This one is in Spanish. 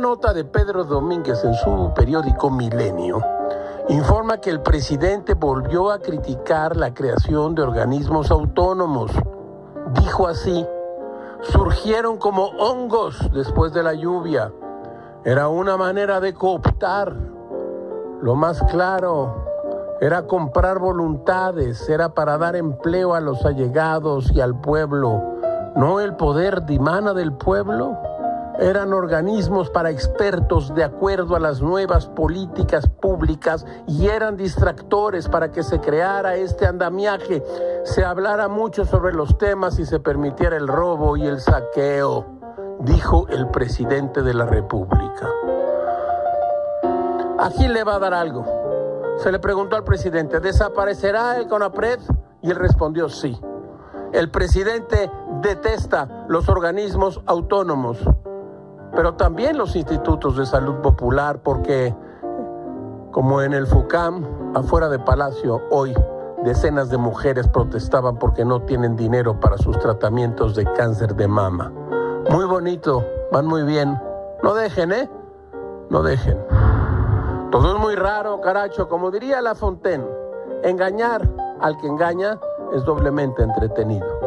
nota de Pedro Domínguez en su periódico Milenio, informa que el presidente volvió a criticar la creación de organismos autónomos. Dijo así, surgieron como hongos después de la lluvia. Era una manera de cooptar. Lo más claro era comprar voluntades, era para dar empleo a los allegados y al pueblo. ¿No el poder dimana del pueblo? Eran organismos para expertos de acuerdo a las nuevas políticas públicas y eran distractores para que se creara este andamiaje, se hablara mucho sobre los temas y se permitiera el robo y el saqueo, dijo el presidente de la República. Aquí le va a dar algo. Se le preguntó al presidente, ¿desaparecerá el CONAPRED? Y él respondió sí. El presidente detesta los organismos autónomos pero también los institutos de salud popular, porque como en el FUCAM, afuera de Palacio, hoy decenas de mujeres protestaban porque no tienen dinero para sus tratamientos de cáncer de mama. Muy bonito, van muy bien. No dejen, ¿eh? No dejen. Todo es muy raro, caracho, como diría La Fontaine. Engañar al que engaña es doblemente entretenido.